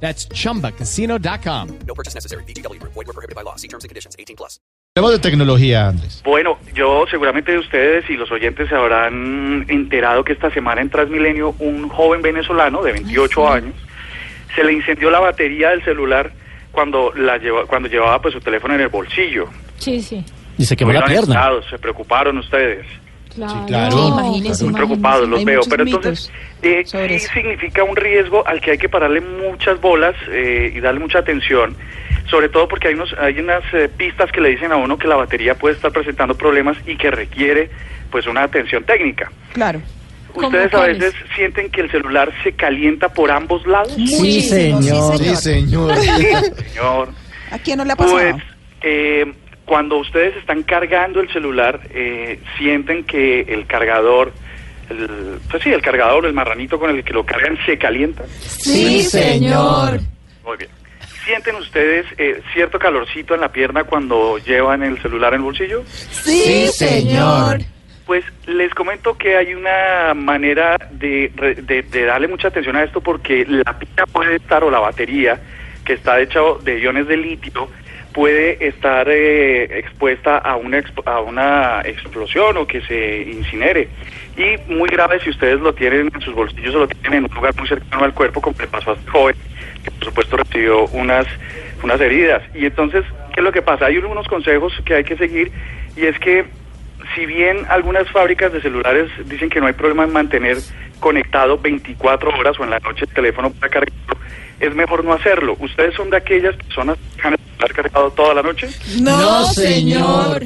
That's chumbacasino.com. No purchase necessary. BGW. Void were prohibited by law. See terms and conditions. 18 plus. Hablemos de tecnología, Andrés. Bueno, yo seguramente ustedes y los oyentes se habrán enterado que esta semana en Transmilenio un joven venezolano de 28 años se le incendió la batería del celular cuando la lleva, cuando llevaba pues su teléfono en el bolsillo. Sí, sí. Y se quemó la pierna. se preocuparon ustedes. Claro. claro. Imagínese, Muy preocupados los veo, pero entonces eh, sí eso. significa un riesgo al que hay que pararle muchas bolas eh, y darle mucha atención, sobre todo porque hay, unos, hay unas eh, pistas que le dicen a uno que la batería puede estar presentando problemas y que requiere pues una atención técnica. Claro. ¿Cómo Ustedes a veces sienten que el celular se calienta por ambos lados. Sí, señor. Sí, señor. Señor, ¿A quién no le ha pasado? pues eh, cuando ustedes están cargando el celular, eh, sienten que el cargador, el, pues sí, el cargador, el marranito con el que lo cargan se calienta. sí, señor. Muy bien. ¿Sienten ustedes eh, cierto calorcito en la pierna cuando llevan el celular en el bolsillo? Sí, señor. Pues les comento que hay una manera de, de- de darle mucha atención a esto porque la pila puede estar o la batería que está hecha de iones de litio puede estar eh, expuesta a una, a una explosión o que se incinere. Y muy grave si ustedes lo tienen en sus bolsillos o lo tienen en un lugar muy cercano al cuerpo, como le pasó a este joven, que por supuesto recibió unas, unas heridas. Y entonces, ¿qué es lo que pasa? Hay unos consejos que hay que seguir y es que si bien algunas fábricas de celulares dicen que no hay problema en mantener conectado 24 horas o en la noche el teléfono para cargarlo, es mejor no hacerlo. ¿Ustedes son de aquellas personas que celular cargado toda la noche? No, señor.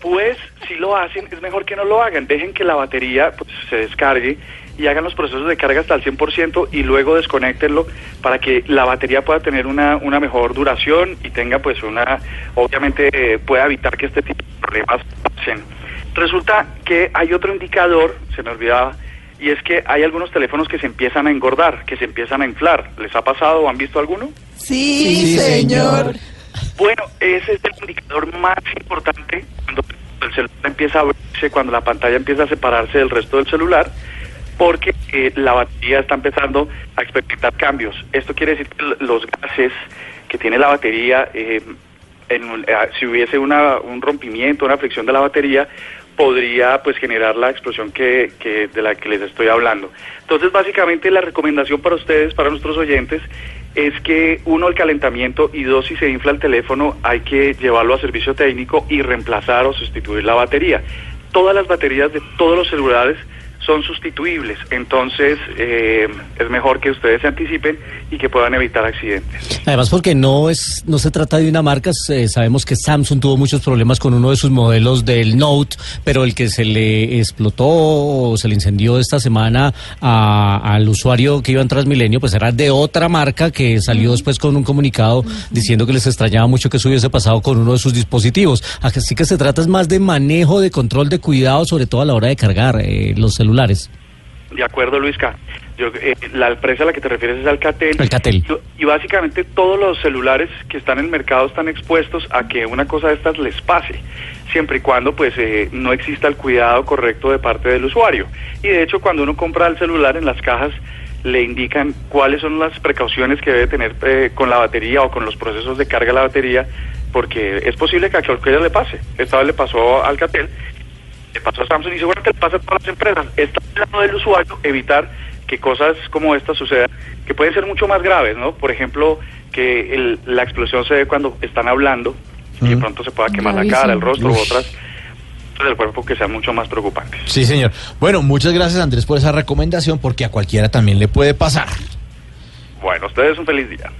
Pues si lo hacen, es mejor que no lo hagan. Dejen que la batería pues, se descargue y hagan los procesos de carga hasta el 100% y luego desconectenlo para que la batería pueda tener una, una mejor duración y tenga pues una, obviamente eh, pueda evitar que este tipo de problemas pasen. Resulta que hay otro indicador, se me olvidaba, y es que hay algunos teléfonos que se empiezan a engordar, que se empiezan a inflar. ¿Les ha pasado o han visto alguno? Sí, Sí, señor. Bueno, ese es el indicador más importante cuando el celular empieza a abrirse, cuando la pantalla empieza a separarse del resto del celular, porque eh, la batería está empezando a experimentar cambios. Esto quiere decir que los gases que tiene la batería, eh, en un- eh, si hubiese una, un rompimiento, una fricción de la batería, podría pues generar la explosión que, que de la que les estoy hablando. Entonces, básicamente la recomendación para ustedes, para nuestros oyentes, es que uno el calentamiento y dos si se infla el teléfono hay que llevarlo a servicio técnico y reemplazar o sustituir la batería. Todas las baterías de todos los celulares son sustituibles, entonces eh, es mejor que ustedes se anticipen y que puedan evitar accidentes. Además porque no es no se trata de una marca, eh, sabemos que Samsung tuvo muchos problemas con uno de sus modelos del Note, pero el que se le explotó o se le incendió esta semana a- al usuario que iba en Transmilenio, pues era de otra marca que salió después con un comunicado diciendo que les extrañaba mucho que eso hubiese pasado con uno de sus dispositivos. Así que se trata más de manejo, de control, de cuidado, sobre todo a la hora de cargar eh, los celulares. De acuerdo, Luisca. Yo, eh, la empresa a la que te refieres es Alcatel. Alcatel. Y, y básicamente todos los celulares que están en el mercado están expuestos a que una cosa de estas les pase, siempre y cuando pues eh, no exista el cuidado correcto de parte del usuario. Y de hecho, cuando uno compra el celular en las cajas le indican cuáles son las precauciones que debe tener eh, con la batería o con los procesos de carga de la batería, porque es posible que a cualquiera le pase. Esta vez le pasó a Alcatel le pasó a Samsung y seguramente le pasa a todas las empresas. Está en lado del usuario evitar que cosas como estas sucedan, que pueden ser mucho más graves, ¿no? Por ejemplo, que el- la explosión se ve cuando están hablando y de pronto se pueda quemar la Gravísimo. cara, el rostro u Uy. otras partes del cuerpo que sean mucho más preocupantes. Sí, señor. Bueno, muchas gracias, Andrés, por esa recomendación, porque a cualquiera también le puede pasar. Bueno, ustedes un feliz día.